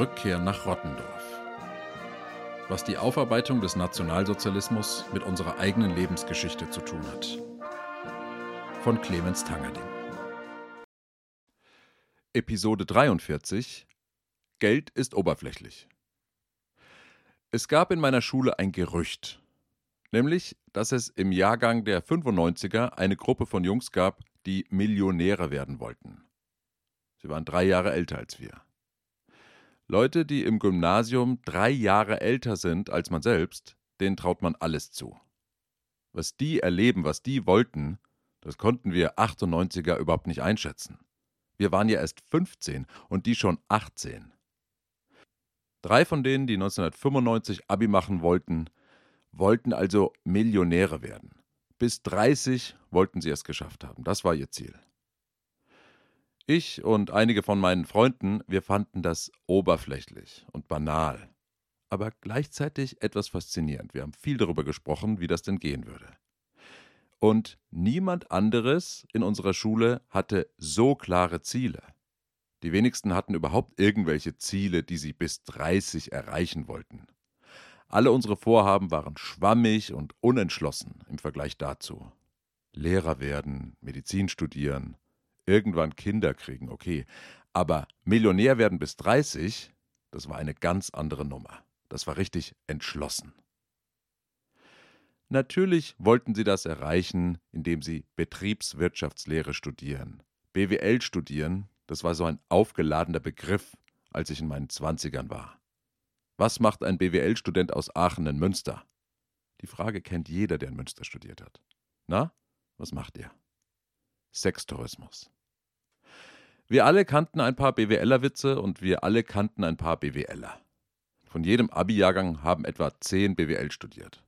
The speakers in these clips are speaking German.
Rückkehr nach Rottendorf. Was die Aufarbeitung des Nationalsozialismus mit unserer eigenen Lebensgeschichte zu tun hat. Von Clemens Tangerding. Episode 43 Geld ist oberflächlich. Es gab in meiner Schule ein Gerücht, nämlich, dass es im Jahrgang der 95er eine Gruppe von Jungs gab, die Millionäre werden wollten. Sie waren drei Jahre älter als wir. Leute, die im Gymnasium drei Jahre älter sind als man selbst, denen traut man alles zu. Was die erleben, was die wollten, das konnten wir 98er überhaupt nicht einschätzen. Wir waren ja erst 15 und die schon 18. Drei von denen, die 1995 Abi machen wollten, wollten also Millionäre werden. Bis 30 wollten sie es geschafft haben. Das war ihr Ziel. Ich und einige von meinen Freunden, wir fanden das oberflächlich und banal, aber gleichzeitig etwas faszinierend. Wir haben viel darüber gesprochen, wie das denn gehen würde. Und niemand anderes in unserer Schule hatte so klare Ziele. Die wenigsten hatten überhaupt irgendwelche Ziele, die sie bis 30 erreichen wollten. Alle unsere Vorhaben waren schwammig und unentschlossen im Vergleich dazu. Lehrer werden, Medizin studieren, irgendwann Kinder kriegen, okay. Aber Millionär werden bis 30, das war eine ganz andere Nummer. Das war richtig entschlossen. Natürlich wollten sie das erreichen, indem sie Betriebswirtschaftslehre studieren. BWL studieren, das war so ein aufgeladener Begriff, als ich in meinen Zwanzigern war. Was macht ein BWL-Student aus Aachen in Münster? Die Frage kennt jeder, der in Münster studiert hat. Na, was macht ihr? Sextourismus. Wir alle kannten ein paar BWLer-Witze und wir alle kannten ein paar BWLer. Von jedem Abi-Jahrgang haben etwa zehn BWL studiert.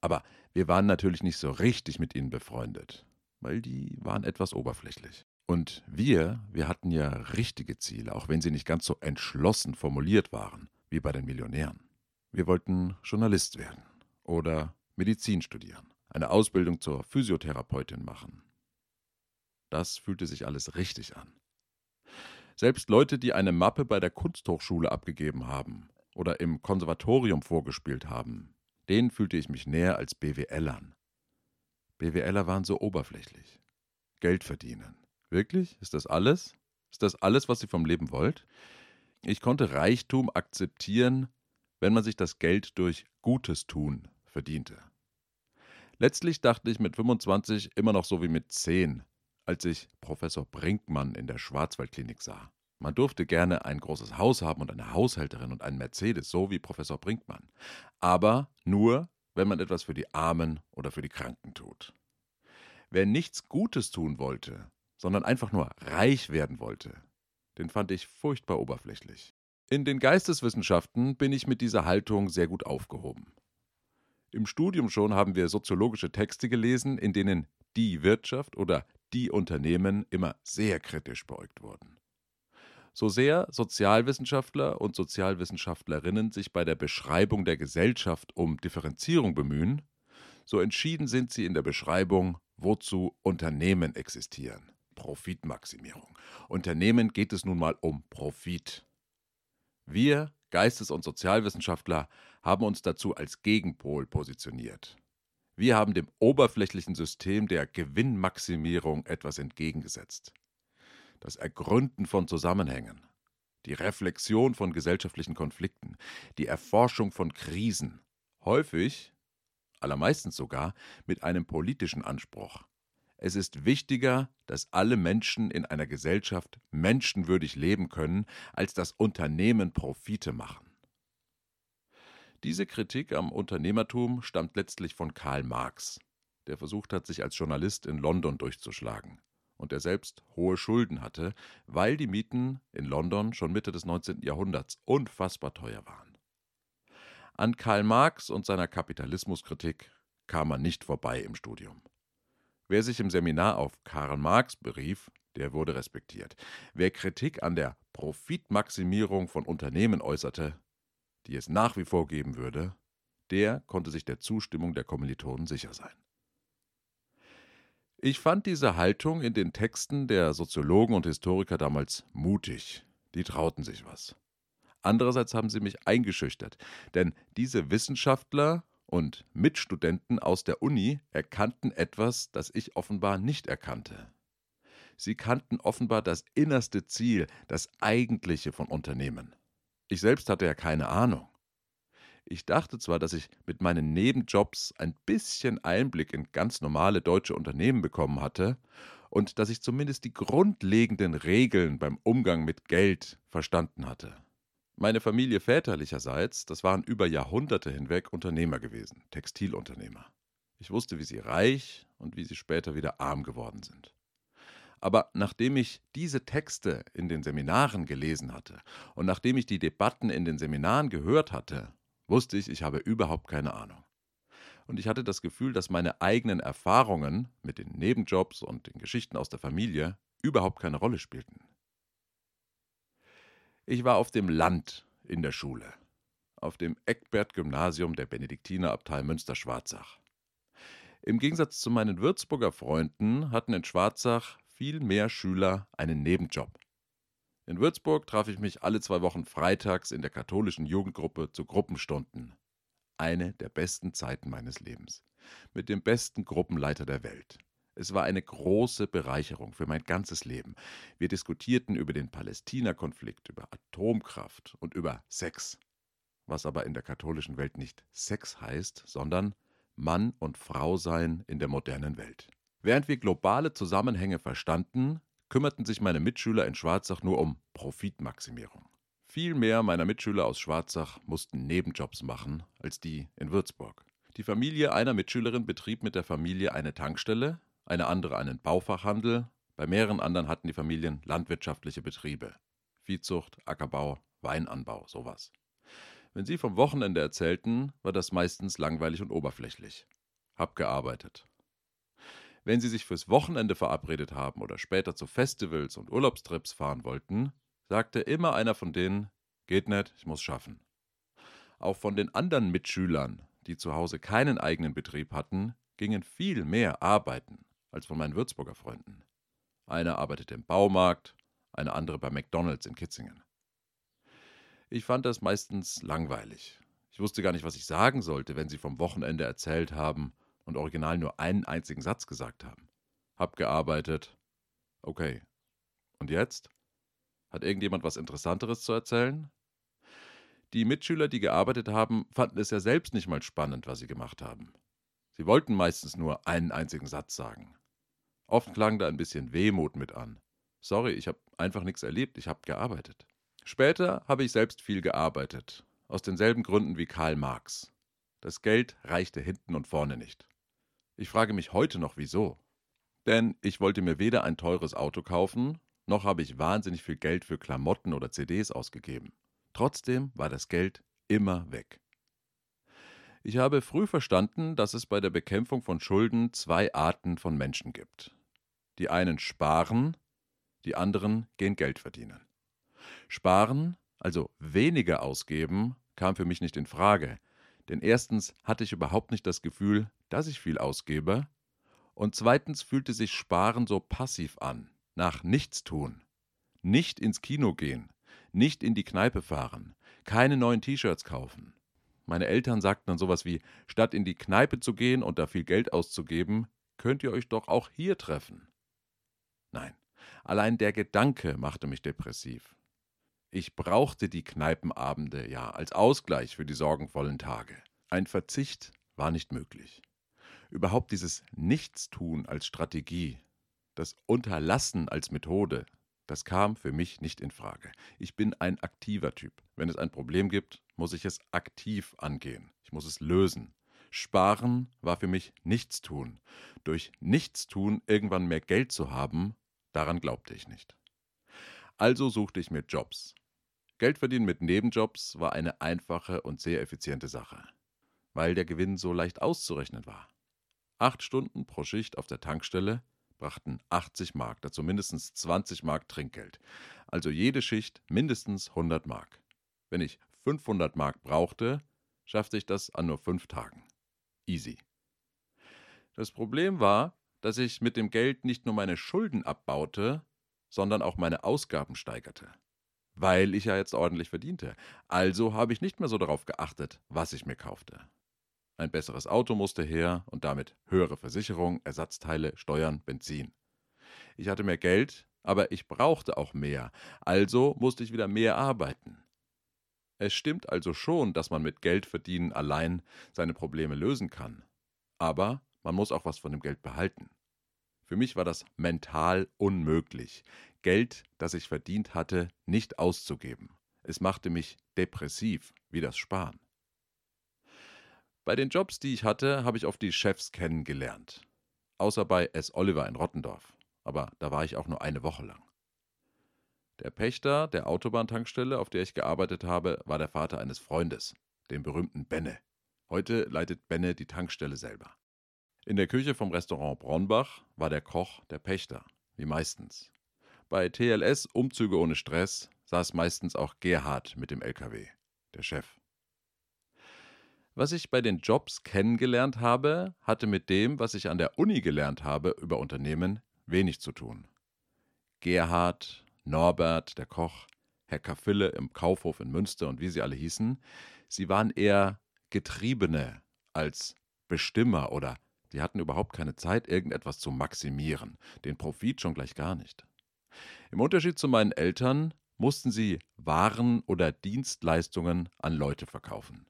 Aber wir waren natürlich nicht so richtig mit ihnen befreundet, weil die waren etwas oberflächlich. Und wir, wir hatten ja richtige Ziele, auch wenn sie nicht ganz so entschlossen formuliert waren, wie bei den Millionären. Wir wollten Journalist werden oder Medizin studieren, eine Ausbildung zur Physiotherapeutin machen. Das fühlte sich alles richtig an. Selbst Leute, die eine Mappe bei der Kunsthochschule abgegeben haben oder im Konservatorium vorgespielt haben, denen fühlte ich mich näher als BWLern. BWLer waren so oberflächlich. Geld verdienen. Wirklich? Ist das alles? Ist das alles, was ihr vom Leben wollt? Ich konnte Reichtum akzeptieren, wenn man sich das Geld durch Gutes tun verdiente. Letztlich dachte ich mit 25 immer noch so wie mit 10, als ich Professor Brinkmann in der Schwarzwaldklinik sah. Man durfte gerne ein großes Haus haben und eine Haushälterin und einen Mercedes, so wie Professor Brinkmann. Aber nur, wenn man etwas für die Armen oder für die Kranken tut. Wer nichts Gutes tun wollte, sondern einfach nur reich werden wollte, den fand ich furchtbar oberflächlich. In den Geisteswissenschaften bin ich mit dieser Haltung sehr gut aufgehoben. Im Studium schon haben wir soziologische Texte gelesen, in denen die Wirtschaft oder die Unternehmen immer sehr kritisch beäugt wurden. So sehr Sozialwissenschaftler und Sozialwissenschaftlerinnen sich bei der Beschreibung der Gesellschaft um Differenzierung bemühen, so entschieden sind sie in der Beschreibung, wozu Unternehmen existieren. Profitmaximierung. Unternehmen geht es nun mal um Profit. Wir, Geistes- und Sozialwissenschaftler, haben uns dazu als Gegenpol positioniert. Wir haben dem oberflächlichen System der Gewinnmaximierung etwas entgegengesetzt. Das Ergründen von Zusammenhängen, die Reflexion von gesellschaftlichen Konflikten, die Erforschung von Krisen, häufig, allermeistens sogar, mit einem politischen Anspruch. Es ist wichtiger, dass alle Menschen in einer Gesellschaft menschenwürdig leben können, als dass Unternehmen Profite machen. Diese Kritik am Unternehmertum stammt letztlich von Karl Marx, der versucht hat, sich als Journalist in London durchzuschlagen und der selbst hohe Schulden hatte, weil die Mieten in London schon Mitte des 19. Jahrhunderts unfassbar teuer waren. An Karl Marx und seiner Kapitalismuskritik kam man nicht vorbei im Studium. Wer sich im Seminar auf Karl Marx berief, der wurde respektiert. Wer Kritik an der Profitmaximierung von Unternehmen äußerte, die es nach wie vor geben würde, der konnte sich der Zustimmung der Kommilitonen sicher sein. Ich fand diese Haltung in den Texten der Soziologen und Historiker damals mutig. Die trauten sich was. Andererseits haben sie mich eingeschüchtert, denn diese Wissenschaftler und Mitstudenten aus der Uni erkannten etwas, das ich offenbar nicht erkannte. Sie kannten offenbar das innerste Ziel, das eigentliche von Unternehmen. Ich selbst hatte ja keine Ahnung. Ich dachte zwar, dass ich mit meinen Nebenjobs ein bisschen Einblick in ganz normale deutsche Unternehmen bekommen hatte und dass ich zumindest die grundlegenden Regeln beim Umgang mit Geld verstanden hatte. Meine Familie väterlicherseits, das waren über Jahrhunderte hinweg Unternehmer gewesen, Textilunternehmer. Ich wusste, wie sie reich und wie sie später wieder arm geworden sind. Aber nachdem ich diese Texte in den Seminaren gelesen hatte und nachdem ich die Debatten in den Seminaren gehört hatte, wusste ich, ich habe überhaupt keine Ahnung. Und ich hatte das Gefühl, dass meine eigenen Erfahrungen mit den Nebenjobs und den Geschichten aus der Familie überhaupt keine Rolle spielten. Ich war auf dem Land in der Schule, auf dem Eckbert-Gymnasium der Benediktinerabtei Münster-Schwarzach. Im Gegensatz zu meinen Würzburger Freunden hatten in Schwarzach viel mehr Schüler einen Nebenjob. In Würzburg traf ich mich alle zwei Wochen freitags in der katholischen Jugendgruppe zu Gruppenstunden. Eine der besten Zeiten meines Lebens. Mit dem besten Gruppenleiter der Welt. Es war eine große Bereicherung für mein ganzes Leben. Wir diskutierten über den Palästina-Konflikt, über Atomkraft und über Sex. Was aber in der katholischen Welt nicht Sex heißt, sondern Mann und Frau sein in der modernen Welt. Während wir globale Zusammenhänge verstanden, kümmerten sich meine Mitschüler in Schwarzach nur um Profitmaximierung. Viel mehr meiner Mitschüler aus Schwarzach mussten Nebenjobs machen als die in Würzburg. Die Familie einer Mitschülerin betrieb mit der Familie eine Tankstelle, eine andere einen Baufachhandel, bei mehreren anderen hatten die Familien landwirtschaftliche Betriebe. Viehzucht, Ackerbau, Weinanbau, sowas. Wenn sie vom Wochenende erzählten, war das meistens langweilig und oberflächlich. Hab gearbeitet. Wenn sie sich fürs Wochenende verabredet haben oder später zu Festivals und Urlaubstrips fahren wollten, sagte immer einer von denen: Geht nicht, ich muss schaffen. Auch von den anderen Mitschülern, die zu Hause keinen eigenen Betrieb hatten, gingen viel mehr arbeiten als von meinen Würzburger Freunden. Einer arbeitete im Baumarkt, eine andere bei McDonalds in Kitzingen. Ich fand das meistens langweilig. Ich wusste gar nicht, was ich sagen sollte, wenn sie vom Wochenende erzählt haben, und original nur einen einzigen Satz gesagt haben. Hab gearbeitet. Okay. Und jetzt? Hat irgendjemand was Interessanteres zu erzählen? Die Mitschüler, die gearbeitet haben, fanden es ja selbst nicht mal spannend, was sie gemacht haben. Sie wollten meistens nur einen einzigen Satz sagen. Oft klang da ein bisschen Wehmut mit an. Sorry, ich habe einfach nichts erlebt, ich habe gearbeitet. Später habe ich selbst viel gearbeitet, aus denselben Gründen wie Karl Marx. Das Geld reichte hinten und vorne nicht. Ich frage mich heute noch wieso. Denn ich wollte mir weder ein teures Auto kaufen, noch habe ich wahnsinnig viel Geld für Klamotten oder CDs ausgegeben. Trotzdem war das Geld immer weg. Ich habe früh verstanden, dass es bei der Bekämpfung von Schulden zwei Arten von Menschen gibt. Die einen sparen, die anderen gehen Geld verdienen. Sparen, also weniger ausgeben, kam für mich nicht in Frage, denn erstens hatte ich überhaupt nicht das Gefühl, dass ich viel ausgebe, und zweitens fühlte sich Sparen so passiv an, nach nichts tun. Nicht ins Kino gehen, nicht in die Kneipe fahren, keine neuen T-Shirts kaufen. Meine Eltern sagten dann sowas wie, statt in die Kneipe zu gehen und da viel Geld auszugeben, könnt ihr euch doch auch hier treffen. Nein, allein der Gedanke machte mich depressiv. Ich brauchte die Kneipenabende ja als Ausgleich für die sorgenvollen Tage. Ein Verzicht war nicht möglich. Überhaupt dieses Nichtstun als Strategie, das Unterlassen als Methode, das kam für mich nicht in Frage. Ich bin ein aktiver Typ. Wenn es ein Problem gibt, muss ich es aktiv angehen. Ich muss es lösen. Sparen war für mich Nichtstun. Durch Nichtstun irgendwann mehr Geld zu haben, daran glaubte ich nicht. Also suchte ich mir Jobs. Geld verdienen mit Nebenjobs war eine einfache und sehr effiziente Sache, weil der Gewinn so leicht auszurechnen war. Acht Stunden pro Schicht auf der Tankstelle brachten 80 Mark, dazu mindestens 20 Mark Trinkgeld. Also jede Schicht mindestens 100 Mark. Wenn ich 500 Mark brauchte, schaffte ich das an nur fünf Tagen. Easy. Das Problem war, dass ich mit dem Geld nicht nur meine Schulden abbaute, sondern auch meine Ausgaben steigerte. Weil ich ja jetzt ordentlich verdiente. Also habe ich nicht mehr so darauf geachtet, was ich mir kaufte. Ein besseres Auto musste her und damit höhere Versicherung, Ersatzteile, Steuern, Benzin. Ich hatte mehr Geld, aber ich brauchte auch mehr, also musste ich wieder mehr arbeiten. Es stimmt also schon, dass man mit Geld verdienen allein seine Probleme lösen kann. Aber man muss auch was von dem Geld behalten. Für mich war das mental unmöglich, Geld, das ich verdient hatte, nicht auszugeben. Es machte mich depressiv, wie das Sparen. Bei den Jobs, die ich hatte, habe ich oft die Chefs kennengelernt. Außer bei S. Oliver in Rottendorf. Aber da war ich auch nur eine Woche lang. Der Pächter der Autobahntankstelle, auf der ich gearbeitet habe, war der Vater eines Freundes, dem berühmten Benne. Heute leitet Benne die Tankstelle selber. In der Küche vom Restaurant Braunbach war der Koch der Pächter, wie meistens. Bei TLS Umzüge ohne Stress saß meistens auch Gerhard mit dem LKW, der Chef. Was ich bei den Jobs kennengelernt habe, hatte mit dem, was ich an der Uni gelernt habe über Unternehmen, wenig zu tun. Gerhard, Norbert, der Koch, Herr Kaffille im Kaufhof in Münster und wie sie alle hießen, sie waren eher Getriebene als Bestimmer oder sie hatten überhaupt keine Zeit, irgendetwas zu maximieren, den Profit schon gleich gar nicht. Im Unterschied zu meinen Eltern mussten sie Waren oder Dienstleistungen an Leute verkaufen.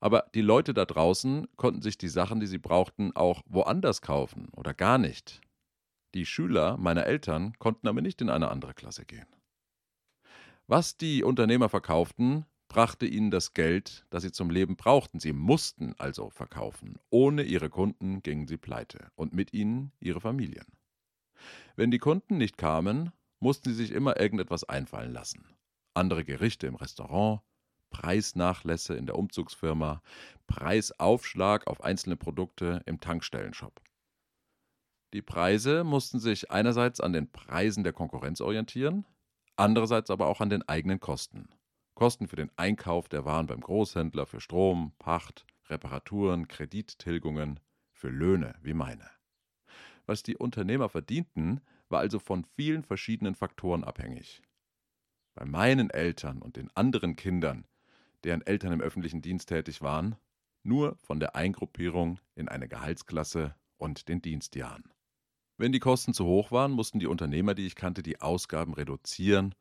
Aber die Leute da draußen konnten sich die Sachen, die sie brauchten, auch woanders kaufen oder gar nicht. Die Schüler meiner Eltern konnten aber nicht in eine andere Klasse gehen. Was die Unternehmer verkauften, brachte ihnen das Geld, das sie zum Leben brauchten. Sie mussten also verkaufen. Ohne ihre Kunden gingen sie pleite und mit ihnen ihre Familien. Wenn die Kunden nicht kamen, mussten sie sich immer irgendetwas einfallen lassen. Andere Gerichte im Restaurant, Preisnachlässe in der Umzugsfirma, Preisaufschlag auf einzelne Produkte im Tankstellenshop. Die Preise mussten sich einerseits an den Preisen der Konkurrenz orientieren, andererseits aber auch an den eigenen Kosten. Kosten für den Einkauf der Waren beim Großhändler, für Strom, Pacht, Reparaturen, Kredittilgungen, für Löhne wie meine. Was die Unternehmer verdienten, war also von vielen verschiedenen Faktoren abhängig. Bei meinen Eltern und den anderen Kindern, deren Eltern im öffentlichen Dienst tätig waren, nur von der Eingruppierung in eine Gehaltsklasse und den Dienstjahren. Wenn die Kosten zu hoch waren, mussten die Unternehmer, die ich kannte, die Ausgaben reduzieren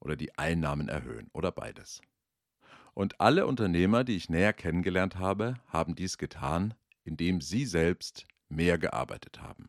oder die Einnahmen erhöhen oder beides. Und alle Unternehmer, die ich näher kennengelernt habe, haben dies getan, indem sie selbst mehr gearbeitet haben.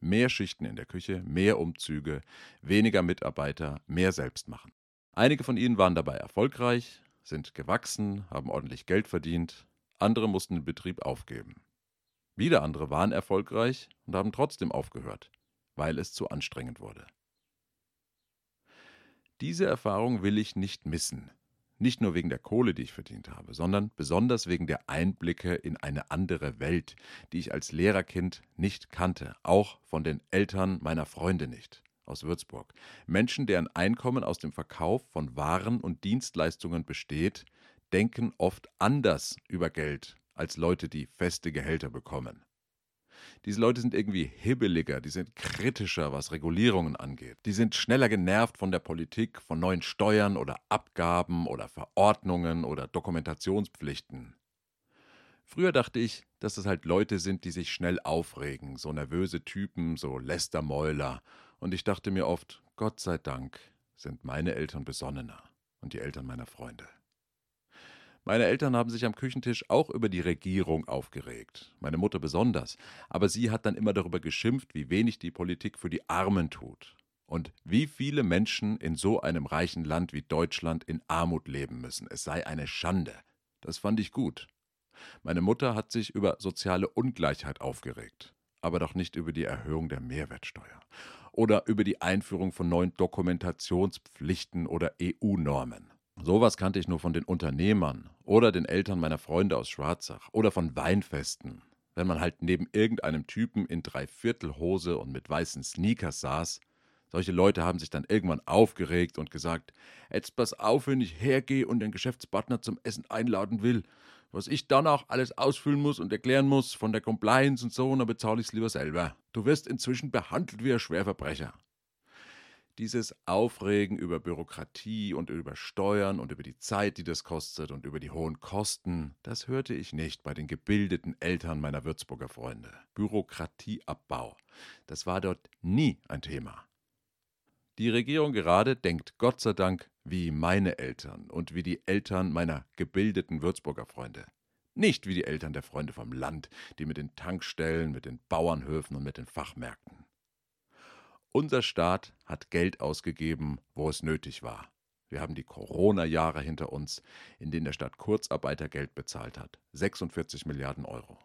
Mehr Schichten in der Küche, mehr Umzüge, weniger Mitarbeiter, mehr selbst machen. Einige von ihnen waren dabei erfolgreich, sind gewachsen, haben ordentlich Geld verdient, andere mussten den Betrieb aufgeben. Wieder andere waren erfolgreich und haben trotzdem aufgehört, weil es zu anstrengend wurde. Diese Erfahrung will ich nicht missen. Nicht nur wegen der Kohle, die ich verdient habe, sondern besonders wegen der Einblicke in eine andere Welt, die ich als Lehrerkind nicht kannte, auch von den Eltern meiner Freunde nicht aus Würzburg. Menschen, deren Einkommen aus dem Verkauf von Waren und Dienstleistungen besteht, denken oft anders über Geld als Leute, die feste Gehälter bekommen. Diese Leute sind irgendwie hibbeliger, die sind kritischer, was Regulierungen angeht. Die sind schneller genervt von der Politik, von neuen Steuern oder Abgaben oder Verordnungen oder Dokumentationspflichten. Früher dachte ich, dass das halt Leute sind, die sich schnell aufregen, so nervöse Typen, so Lästermäuler. Und ich dachte mir oft, Gott sei Dank sind meine Eltern besonnener und die Eltern meiner Freunde. Meine Eltern haben sich am Küchentisch auch über die Regierung aufgeregt, meine Mutter besonders, aber sie hat dann immer darüber geschimpft, wie wenig die Politik für die Armen tut und wie viele Menschen in so einem reichen Land wie Deutschland in Armut leben müssen. Es sei eine Schande. Das fand ich gut. Meine Mutter hat sich über soziale Ungleichheit aufgeregt, aber doch nicht über die Erhöhung der Mehrwertsteuer oder über die Einführung von neuen Dokumentationspflichten oder EU-Normen. Sowas kannte ich nur von den Unternehmern oder den Eltern meiner Freunde aus Schwarzach oder von Weinfesten. Wenn man halt neben irgendeinem Typen in Dreiviertelhose und mit weißen Sneakers saß, solche Leute haben sich dann irgendwann aufgeregt und gesagt, jetzt pass auf, wenn ich hergehe und den Geschäftspartner zum Essen einladen will. Was ich dann auch alles ausfüllen muss und erklären muss von der Compliance und so, dann bezahle ich es lieber selber. Du wirst inzwischen behandelt wie ein Schwerverbrecher. Dieses Aufregen über Bürokratie und über Steuern und über die Zeit, die das kostet und über die hohen Kosten, das hörte ich nicht bei den gebildeten Eltern meiner Würzburger Freunde. Bürokratieabbau, das war dort nie ein Thema. Die Regierung gerade denkt Gott sei Dank wie meine Eltern und wie die Eltern meiner gebildeten Würzburger Freunde. Nicht wie die Eltern der Freunde vom Land, die mit den Tankstellen, mit den Bauernhöfen und mit den Fachmärkten. Unser Staat hat Geld ausgegeben, wo es nötig war. Wir haben die Corona-Jahre hinter uns, in denen der Staat Kurzarbeitergeld bezahlt hat. 46 Milliarden Euro.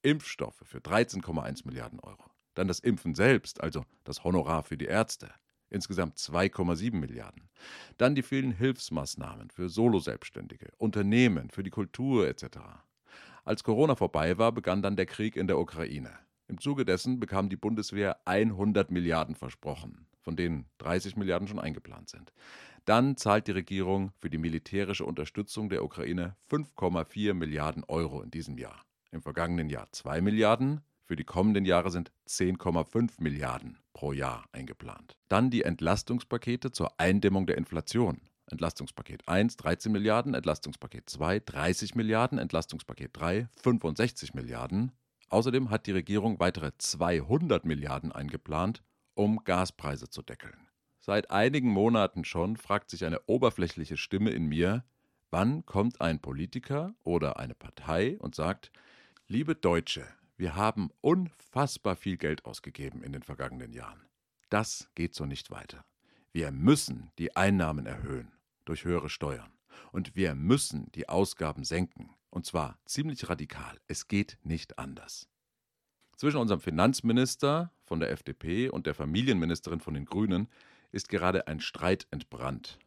Impfstoffe für 13,1 Milliarden Euro. Dann das Impfen selbst, also das Honorar für die Ärzte. Insgesamt 2,7 Milliarden. Dann die vielen Hilfsmaßnahmen für Soloselbstständige, Unternehmen, für die Kultur etc. Als Corona vorbei war, begann dann der Krieg in der Ukraine. Im Zuge dessen bekam die Bundeswehr 100 Milliarden versprochen, von denen 30 Milliarden schon eingeplant sind. Dann zahlt die Regierung für die militärische Unterstützung der Ukraine 5,4 Milliarden Euro in diesem Jahr. Im vergangenen Jahr 2 Milliarden, für die kommenden Jahre sind 10,5 Milliarden pro Jahr eingeplant. Dann die Entlastungspakete zur Eindämmung der Inflation. Entlastungspaket 1 13 Milliarden, Entlastungspaket 2 30 Milliarden, Entlastungspaket 3 65 Milliarden, Außerdem hat die Regierung weitere 200 Milliarden eingeplant, um Gaspreise zu deckeln. Seit einigen Monaten schon fragt sich eine oberflächliche Stimme in mir, wann kommt ein Politiker oder eine Partei und sagt, liebe Deutsche, wir haben unfassbar viel Geld ausgegeben in den vergangenen Jahren. Das geht so nicht weiter. Wir müssen die Einnahmen erhöhen durch höhere Steuern. Und wir müssen die Ausgaben senken. Und zwar ziemlich radikal. Es geht nicht anders. Zwischen unserem Finanzminister von der FDP und der Familienministerin von den Grünen ist gerade ein Streit entbrannt.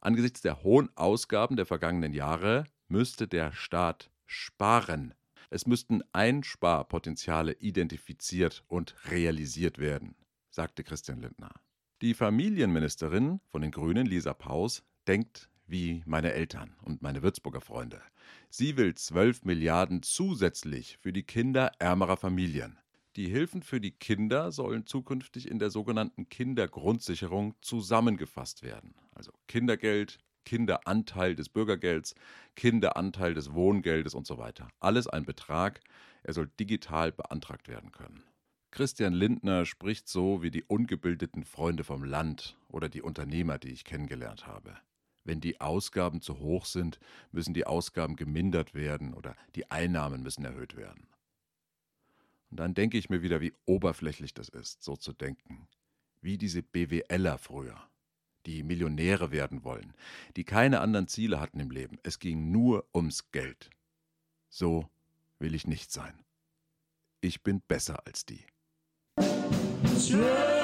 Angesichts der hohen Ausgaben der vergangenen Jahre müsste der Staat sparen. Es müssten Einsparpotenziale identifiziert und realisiert werden, sagte Christian Lindner. Die Familienministerin von den Grünen, Lisa Paus, denkt wie meine Eltern und meine Würzburger Freunde. Sie will 12 Milliarden zusätzlich für die Kinder ärmerer Familien. Die Hilfen für die Kinder sollen zukünftig in der sogenannten Kindergrundsicherung zusammengefasst werden. Also Kindergeld, Kinderanteil des Bürgergelds, Kinderanteil des Wohngeldes und so weiter. Alles ein Betrag, er soll digital beantragt werden können. Christian Lindner spricht so wie die ungebildeten Freunde vom Land oder die Unternehmer, die ich kennengelernt habe. Wenn die Ausgaben zu hoch sind, müssen die Ausgaben gemindert werden oder die Einnahmen müssen erhöht werden. Und dann denke ich mir wieder, wie oberflächlich das ist, so zu denken. Wie diese BWLer früher, die Millionäre werden wollen, die keine anderen Ziele hatten im Leben. Es ging nur ums Geld. So will ich nicht sein. Ich bin besser als die. Sure.